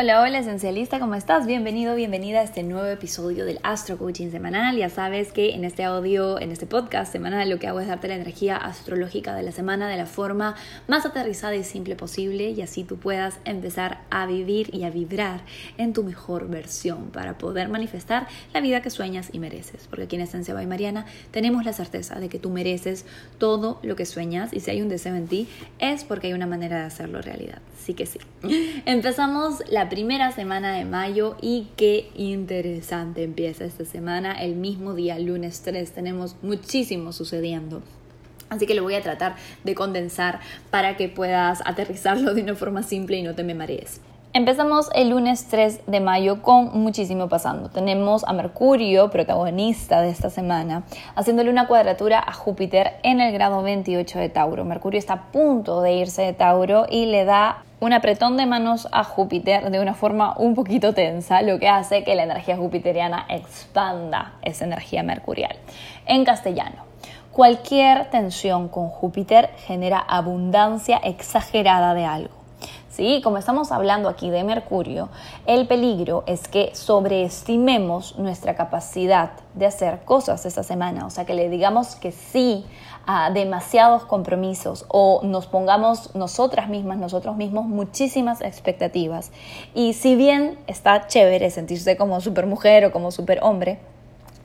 Hola, hola esencialista, ¿cómo estás? Bienvenido, bienvenida a este nuevo episodio del Astro Coaching Semanal. Ya sabes que en este audio, en este podcast semanal, lo que hago es darte la energía astrológica de la semana de la forma más aterrizada y simple posible y así tú puedas empezar a vivir y a vibrar en tu mejor versión para poder manifestar la vida que sueñas y mereces. Porque aquí en Esencia by Mariana tenemos la certeza de que tú mereces todo lo que sueñas y si hay un deseo en ti es porque hay una manera de hacerlo realidad. Sí que sí. Empezamos la primera semana de mayo y qué interesante empieza esta semana. El mismo día, lunes 3, tenemos muchísimo sucediendo. Así que lo voy a tratar de condensar para que puedas aterrizarlo de una forma simple y no te me marees. Empezamos el lunes 3 de mayo con muchísimo pasando. Tenemos a Mercurio, protagonista de esta semana, haciéndole una cuadratura a Júpiter en el grado 28 de Tauro. Mercurio está a punto de irse de Tauro y le da un apretón de manos a Júpiter de una forma un poquito tensa, lo que hace que la energía jupiteriana expanda esa energía mercurial. En castellano, cualquier tensión con Júpiter genera abundancia exagerada de algo. ¿sí? Como estamos hablando aquí de Mercurio, el peligro es que sobreestimemos nuestra capacidad de hacer cosas esta semana, o sea, que le digamos que sí a demasiados compromisos o nos pongamos nosotras mismas, nosotros mismos muchísimas expectativas. Y si bien está chévere sentirse como supermujer o como superhombre,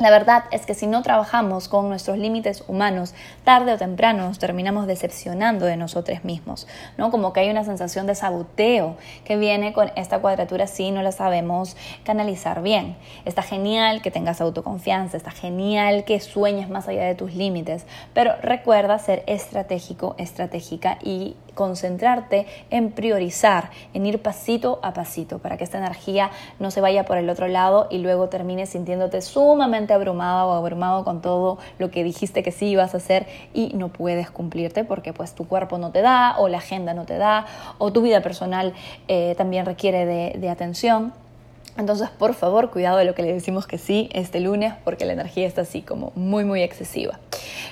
la verdad es que si no trabajamos con nuestros límites humanos, tarde o temprano nos terminamos decepcionando de nosotros mismos, ¿no? Como que hay una sensación de saboteo que viene con esta cuadratura si no la sabemos canalizar bien. Está genial que tengas autoconfianza, está genial que sueñes más allá de tus límites, pero recuerda ser estratégico, estratégica y concentrarte en priorizar, en ir pasito a pasito para que esta energía no se vaya por el otro lado y luego termines sintiéndote sumamente abrumado o abrumado con todo lo que dijiste que sí ibas a hacer y no puedes cumplirte porque pues tu cuerpo no te da o la agenda no te da o tu vida personal eh, también requiere de atención. Entonces, por favor, cuidado de lo que le decimos que sí este lunes porque la energía está así como muy, muy excesiva.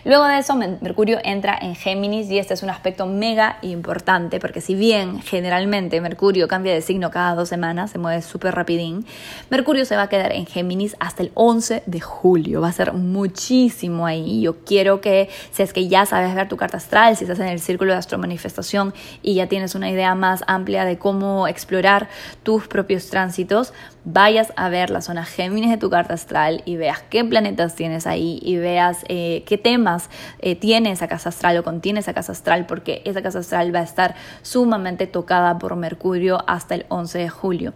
Luego de eso, Mercurio entra en Géminis y este es un aspecto mega importante porque si bien generalmente Mercurio cambia de signo cada dos semanas, se mueve súper rapidín, Mercurio se va a quedar en Géminis hasta el 11 de julio. Va a ser muchísimo ahí. Yo quiero que, si es que ya sabes ver tu carta astral, si estás en el círculo de astromanifestación y ya tienes una idea más amplia de cómo explorar tus propios tránsitos, vayas a ver la zona Géminis de tu carta astral y veas qué planetas tienes ahí y veas eh, qué temas eh, tiene esa casa astral o contiene esa casa astral, porque esa casa astral va a estar sumamente tocada por Mercurio hasta el 11 de julio.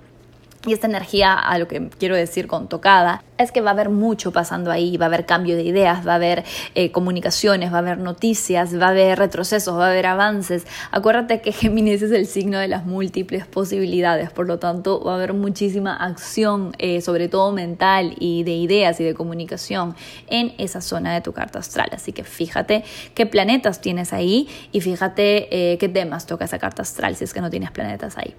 Y esta energía, a lo que quiero decir con tocada, es que va a haber mucho pasando ahí, va a haber cambio de ideas, va a haber eh, comunicaciones, va a haber noticias, va a haber retrocesos, va a haber avances. Acuérdate que Géminis es el signo de las múltiples posibilidades, por lo tanto va a haber muchísima acción, eh, sobre todo mental y de ideas y de comunicación en esa zona de tu carta astral. Así que fíjate qué planetas tienes ahí y fíjate eh, qué temas toca esa carta astral si es que no tienes planetas ahí.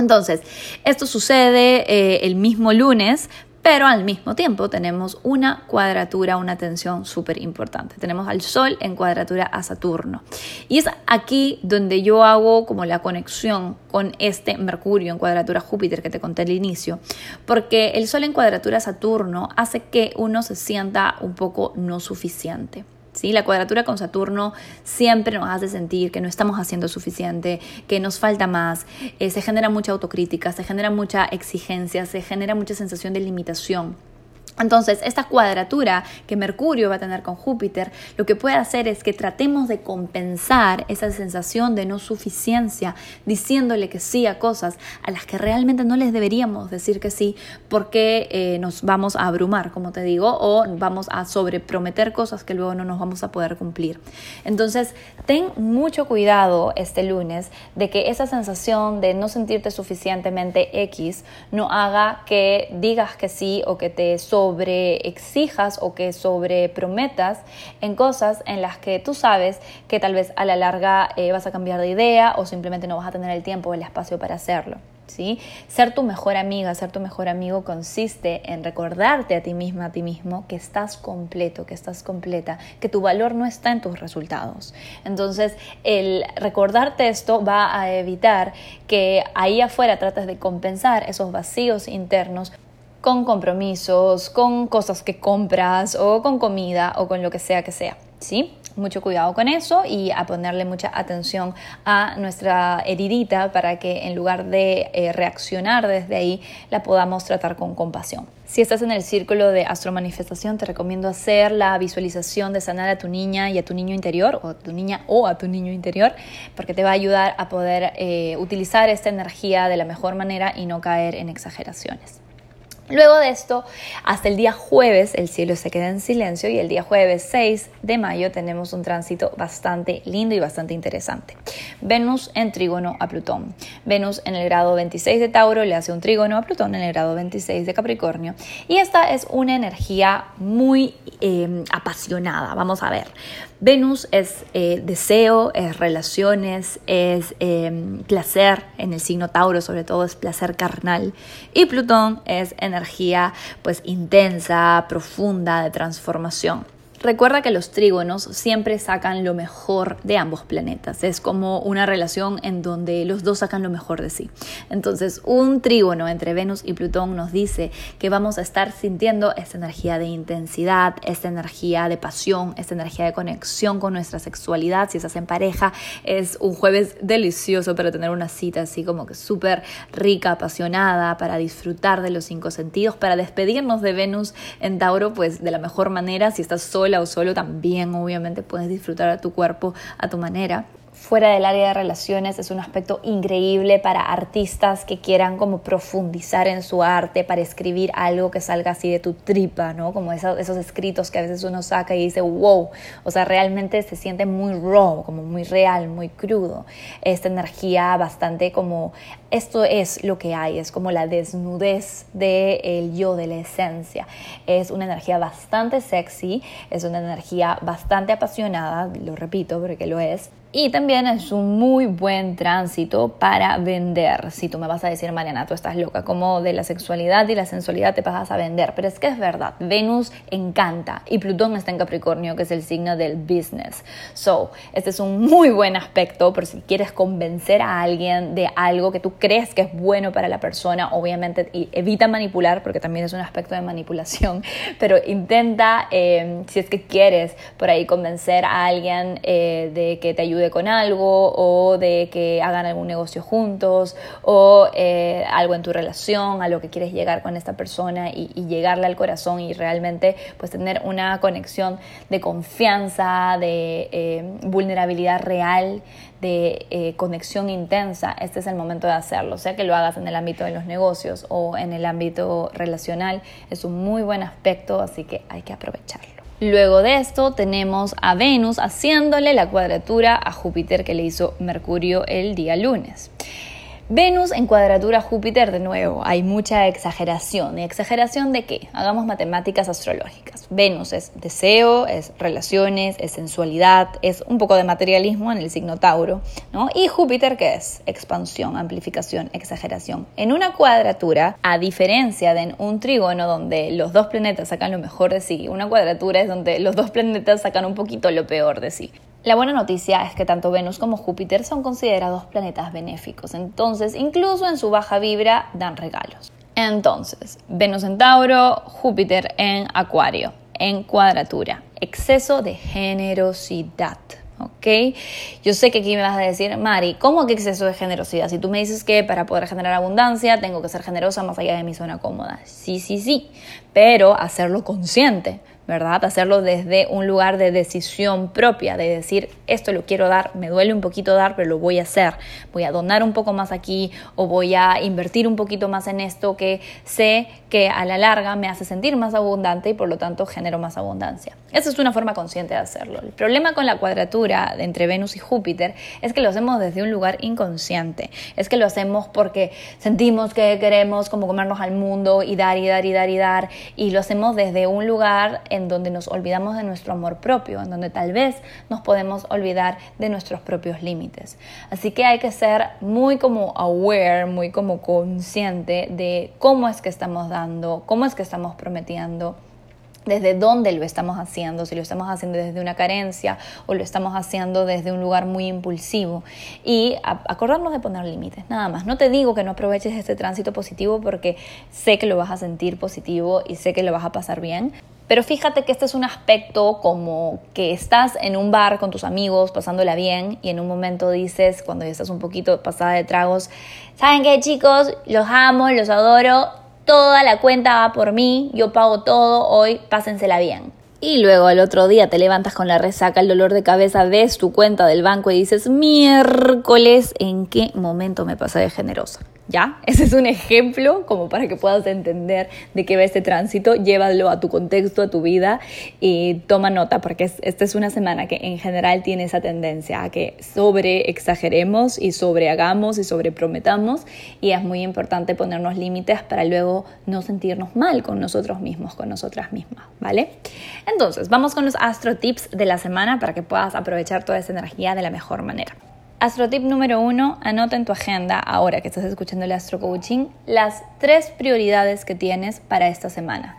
Entonces, esto sucede eh, el mismo lunes, pero al mismo tiempo tenemos una cuadratura, una tensión súper importante. Tenemos al Sol en cuadratura a Saturno. Y es aquí donde yo hago como la conexión con este Mercurio en cuadratura Júpiter que te conté al inicio, porque el Sol en cuadratura a Saturno hace que uno se sienta un poco no suficiente. ¿Sí? La cuadratura con Saturno siempre nos hace sentir que no estamos haciendo suficiente, que nos falta más, eh, se genera mucha autocrítica, se genera mucha exigencia, se genera mucha sensación de limitación. Entonces, esta cuadratura que Mercurio va a tener con Júpiter, lo que puede hacer es que tratemos de compensar esa sensación de no suficiencia, diciéndole que sí a cosas a las que realmente no les deberíamos decir que sí, porque eh, nos vamos a abrumar, como te digo, o vamos a sobreprometer cosas que luego no nos vamos a poder cumplir. Entonces, ten mucho cuidado este lunes de que esa sensación de no sentirte suficientemente X no haga que digas que sí o que te sobre exijas o que sobre prometas en cosas en las que tú sabes que tal vez a la larga eh, vas a cambiar de idea o simplemente no vas a tener el tiempo o el espacio para hacerlo. ¿Sí? Ser tu mejor amiga, ser tu mejor amigo consiste en recordarte a ti misma, a ti mismo, que estás completo, que estás completa, que tu valor no está en tus resultados. Entonces, el recordarte esto va a evitar que ahí afuera trates de compensar esos vacíos internos con compromisos, con cosas que compras o con comida o con lo que sea que sea, ¿sí? Mucho cuidado con eso y a ponerle mucha atención a nuestra heridita para que en lugar de eh, reaccionar desde ahí la podamos tratar con compasión. Si estás en el círculo de astromanifestación, te recomiendo hacer la visualización de sanar a tu niña y a tu niño interior, o a tu niña o a tu niño interior, porque te va a ayudar a poder eh, utilizar esta energía de la mejor manera y no caer en exageraciones. Luego de esto, hasta el día jueves el cielo se queda en silencio y el día jueves 6 de mayo tenemos un tránsito bastante lindo y bastante interesante. Venus en trígono a Plutón. Venus en el grado 26 de Tauro le hace un trígono a Plutón en el grado 26 de Capricornio. Y esta es una energía muy eh, apasionada. Vamos a ver. Venus es eh, deseo, es relaciones, es em, placer, en el signo Tauro sobre todo es placer carnal y Plutón es energía pues intensa, profunda, de transformación. Recuerda que los trígonos siempre sacan lo mejor de ambos planetas. Es como una relación en donde los dos sacan lo mejor de sí. Entonces, un trígono entre Venus y Plutón nos dice que vamos a estar sintiendo esta energía de intensidad, esta energía de pasión, esta energía de conexión con nuestra sexualidad. Si estás en pareja, es un jueves delicioso para tener una cita así como que súper rica, apasionada, para disfrutar de los cinco sentidos, para despedirnos de Venus en Tauro, pues de la mejor manera. Si estás solo o solo, también obviamente puedes disfrutar a tu cuerpo a tu manera fuera del área de relaciones es un aspecto increíble para artistas que quieran como profundizar en su arte, para escribir algo que salga así de tu tripa, ¿no? Como esos, esos escritos que a veces uno saca y dice, wow, o sea, realmente se siente muy raw, como muy real, muy crudo. Esta energía bastante como, esto es lo que hay, es como la desnudez del yo, de la esencia. Es una energía bastante sexy, es una energía bastante apasionada, lo repito porque lo es, y también es un muy buen tránsito para vender. Si tú me vas a decir, Mariana, tú estás loca, como de la sexualidad y la sensualidad te pasas a vender. Pero es que es verdad, Venus encanta y Plutón está en Capricornio, que es el signo del business. So, este es un muy buen aspecto por si quieres convencer a alguien de algo que tú crees que es bueno para la persona. Obviamente, y evita manipular, porque también es un aspecto de manipulación, pero intenta, eh, si es que quieres, por ahí convencer a alguien eh, de que te ayude con algo o de que hagan algún negocio juntos o eh, algo en tu relación, a lo que quieres llegar con esta persona y, llegarle al corazón y realmente pues tener una conexión de confianza, de eh, vulnerabilidad real, de eh, conexión intensa, este es el momento de hacerlo, sea que lo hagas en el ámbito de los negocios o en el ámbito relacional, es un muy buen aspecto, así que hay que aprovecharlo. Luego de esto tenemos a Venus haciéndole la cuadratura a Júpiter que le hizo Mercurio el día lunes. Venus en cuadratura Júpiter de nuevo, hay mucha exageración. ¿Y exageración de qué? Hagamos matemáticas astrológicas. Venus es deseo, es relaciones, es sensualidad, es un poco de materialismo en el signo Tauro, ¿no? Y Júpiter qué es? Expansión, amplificación, exageración. En una cuadratura, a diferencia de un trígono donde los dos planetas sacan lo mejor de sí, una cuadratura es donde los dos planetas sacan un poquito lo peor de sí. La buena noticia es que tanto Venus como Júpiter son considerados planetas benéficos, entonces incluso en su baja vibra dan regalos. Entonces, Venus en Tauro, Júpiter en Acuario, en cuadratura, exceso de generosidad. ¿ok? Yo sé que aquí me vas a decir, Mari, ¿cómo que exceso de generosidad? Si tú me dices que para poder generar abundancia tengo que ser generosa más allá de mi zona cómoda. Sí, sí, sí, pero hacerlo consciente. ¿Verdad? Hacerlo desde un lugar de decisión propia, de decir, esto lo quiero dar, me duele un poquito dar, pero lo voy a hacer. Voy a donar un poco más aquí o voy a invertir un poquito más en esto que sé que a la larga me hace sentir más abundante y por lo tanto genero más abundancia. Esa es una forma consciente de hacerlo. El problema con la cuadratura entre Venus y Júpiter es que lo hacemos desde un lugar inconsciente. Es que lo hacemos porque sentimos que queremos como comernos al mundo y dar y dar y dar y dar y lo hacemos desde un lugar en donde nos olvidamos de nuestro amor propio, en donde tal vez nos podemos olvidar de nuestros propios límites. Así que hay que ser muy como aware, muy como consciente de cómo es que estamos dando, cómo es que estamos prometiendo desde dónde lo estamos haciendo, si lo estamos haciendo desde una carencia o lo estamos haciendo desde un lugar muy impulsivo. Y acordarnos de poner límites, nada más. No te digo que no aproveches este tránsito positivo porque sé que lo vas a sentir positivo y sé que lo vas a pasar bien. Pero fíjate que este es un aspecto como que estás en un bar con tus amigos pasándola bien y en un momento dices, cuando ya estás un poquito pasada de tragos, ¿saben qué chicos? Los amo, los adoro, toda la cuenta va por mí, yo pago todo, hoy pásensela bien. Y luego al otro día te levantas con la resaca, el dolor de cabeza, ves tu cuenta del banco y dices, miércoles, ¿en qué momento me pasé de generosa? ¿Ya? Ese es un ejemplo como para que puedas entender de qué va este tránsito. Llévalo a tu contexto, a tu vida y toma nota porque esta es una semana que en general tiene esa tendencia a que sobre exageremos y sobrehagamos y sobreprometamos y es muy importante ponernos límites para luego no sentirnos mal con nosotros mismos, con nosotras mismas, ¿vale? Entonces, vamos con los astro tips de la semana para que puedas aprovechar toda esa energía de la mejor manera. Astrotip número uno, anota en tu agenda, ahora que estás escuchando el Astro Coaching, las tres prioridades que tienes para esta semana.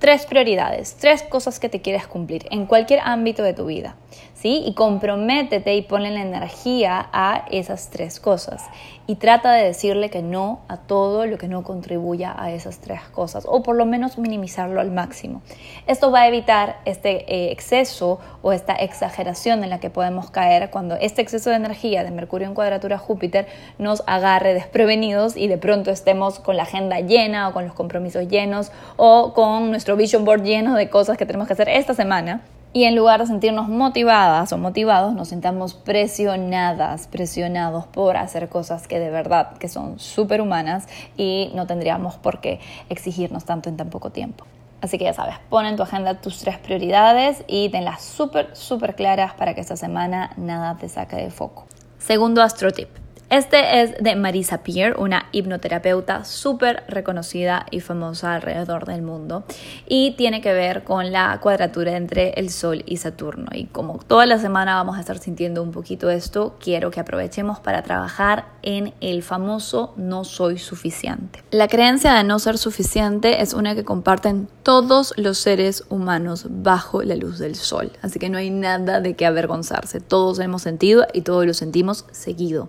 Tres prioridades, tres cosas que te quieres cumplir en cualquier ámbito de tu vida. Y comprométete y ponle la energía a esas tres cosas. Y trata de decirle que no a todo lo que no contribuya a esas tres cosas, o por lo menos minimizarlo al máximo. Esto va a evitar este eh, exceso o esta exageración en la que podemos caer cuando este exceso de energía de Mercurio en cuadratura Júpiter nos agarre desprevenidos y de pronto estemos con la agenda llena o con los compromisos llenos o con nuestro vision board lleno de cosas que tenemos que hacer esta semana y en lugar de sentirnos motivadas o motivados, nos sintamos presionadas, presionados por hacer cosas que de verdad que son súper humanas y no tendríamos por qué exigirnos tanto en tan poco tiempo. Así que ya sabes, pon en tu agenda tus tres prioridades y tenlas súper, súper claras para que esta semana nada te saque de foco. Segundo astro tip. Este es de Marisa Peer, una hipnoterapeuta súper reconocida y famosa alrededor del mundo y tiene que ver con la cuadratura entre el Sol y Saturno. Y como toda la semana vamos a estar sintiendo un poquito esto, quiero que aprovechemos para trabajar en el famoso no soy suficiente. La creencia de no ser suficiente es una que comparten todos los seres humanos bajo la luz del Sol, así que no hay nada de qué avergonzarse. Todos hemos sentido y todos lo sentimos seguido.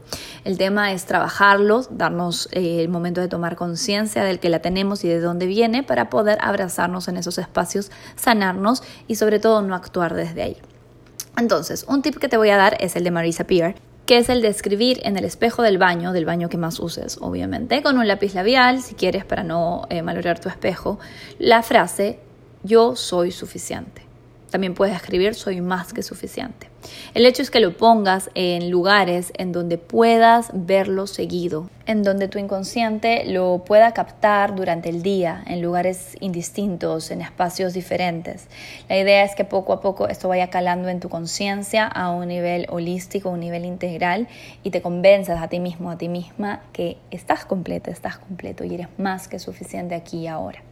Tema es trabajarlos, darnos eh, el momento de tomar conciencia del que la tenemos y de dónde viene para poder abrazarnos en esos espacios, sanarnos y sobre todo no actuar desde ahí. Entonces, un tip que te voy a dar es el de Marisa Peer, que es el de escribir en el espejo del baño, del baño que más uses, obviamente, con un lápiz labial, si quieres, para no eh, tu espejo, la frase yo soy suficiente. También puedes escribir soy más que suficiente. El hecho es que lo pongas en lugares en donde puedas verlo seguido, en donde tu inconsciente lo pueda captar durante el día, en lugares indistintos, en espacios diferentes. La idea es que poco a poco esto vaya calando en tu conciencia a un nivel holístico, a un nivel integral y te convenzas a ti mismo, a ti misma que estás completa, estás completo y eres más que suficiente aquí y ahora.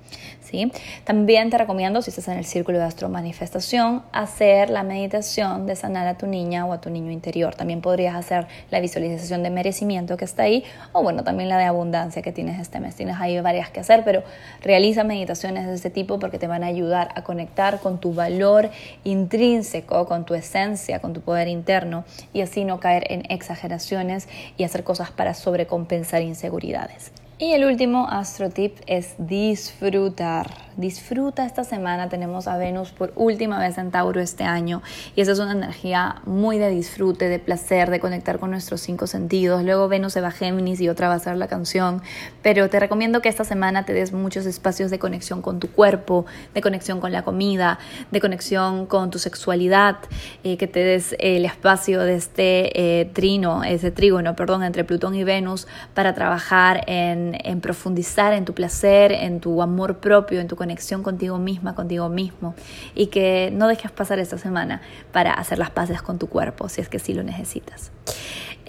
¿sí? También te recomiendo, si estás en el círculo de astromanifestación, hacer la meditación de sanar a tu niña o a tu niño interior. También podrías hacer la visualización de merecimiento que está ahí, o bueno, también la de abundancia que tienes este mes. Tienes ahí varias que hacer, pero realiza meditaciones de este tipo porque te van a ayudar a conectar con tu valor intrínseco, con tu esencia, con tu poder interno, y así no caer en exageraciones y hacer cosas para sobrecompensar inseguridades. Y el último astro tip es disfrutar, Disfruta esta semana. Tenemos a Venus por última vez en Tauro este año y esa es una energía muy de disfrute, de placer, de conectar con nuestros cinco sentidos. Luego Venus se va a Géminis y otra va a ser la canción. Pero te recomiendo que esta semana te des muchos espacios de conexión con tu cuerpo, de conexión con la comida, de conexión con tu sexualidad, eh, que te des el espacio de este eh, trino, ese trígono, perdón, entre Plutón y Venus para trabajar en, en profundizar en tu placer, en tu amor propio, en tu conexión contigo misma, contigo mismo y que no dejes pasar esta semana para hacer las paces con tu cuerpo si es que sí lo necesitas.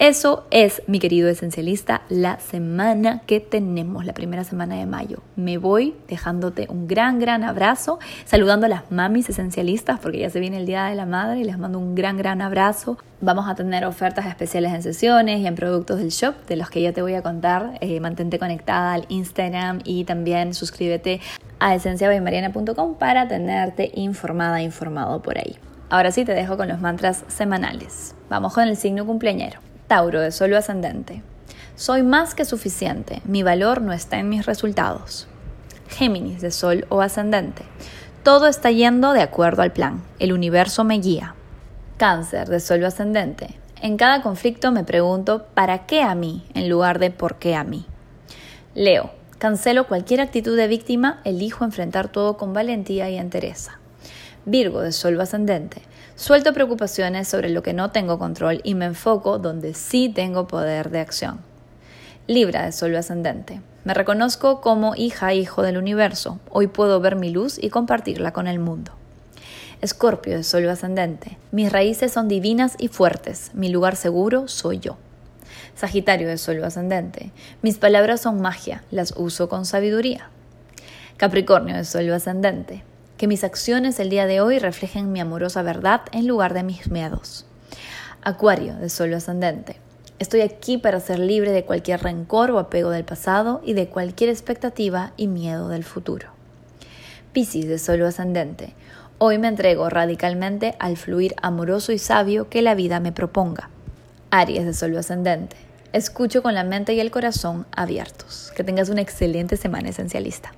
Eso es, mi querido esencialista, la semana que tenemos, la primera semana de mayo. Me voy dejándote un gran, gran abrazo, saludando a las mamis esencialistas, porque ya se viene el Día de la Madre y les mando un gran, gran abrazo. Vamos a tener ofertas especiales en sesiones y en productos del shop, de los que ya te voy a contar. Eh, mantente conectada al Instagram y también suscríbete a esenciabaymariana.com para tenerte informada, informado por ahí. Ahora sí te dejo con los mantras semanales. Vamos con el signo cumpleañero. Tauro de Sol ascendente. Soy más que suficiente, mi valor no está en mis resultados. Géminis de Sol o ascendente. Todo está yendo de acuerdo al plan, el universo me guía. Cáncer de Sol ascendente. En cada conflicto me pregunto ¿para qué a mí? en lugar de ¿por qué a mí? Leo. Cancelo cualquier actitud de víctima, elijo enfrentar todo con valentía y entereza. Virgo de Sol ascendente. Suelto preocupaciones sobre lo que no tengo control y me enfoco donde sí tengo poder de acción. Libra de Sol ascendente. Me reconozco como hija hijo del universo. Hoy puedo ver mi luz y compartirla con el mundo. Escorpio de Sol ascendente. Mis raíces son divinas y fuertes. Mi lugar seguro soy yo. Sagitario de Sol ascendente. Mis palabras son magia, las uso con sabiduría. Capricornio de Sol ascendente que mis acciones el día de hoy reflejen mi amorosa verdad en lugar de mis miedos. Acuario de Sol ascendente. Estoy aquí para ser libre de cualquier rencor o apego del pasado y de cualquier expectativa y miedo del futuro. Piscis de Sol ascendente. Hoy me entrego radicalmente al fluir amoroso y sabio que la vida me proponga. Aries de Sol ascendente. Escucho con la mente y el corazón abiertos. Que tengas una excelente semana esencialista.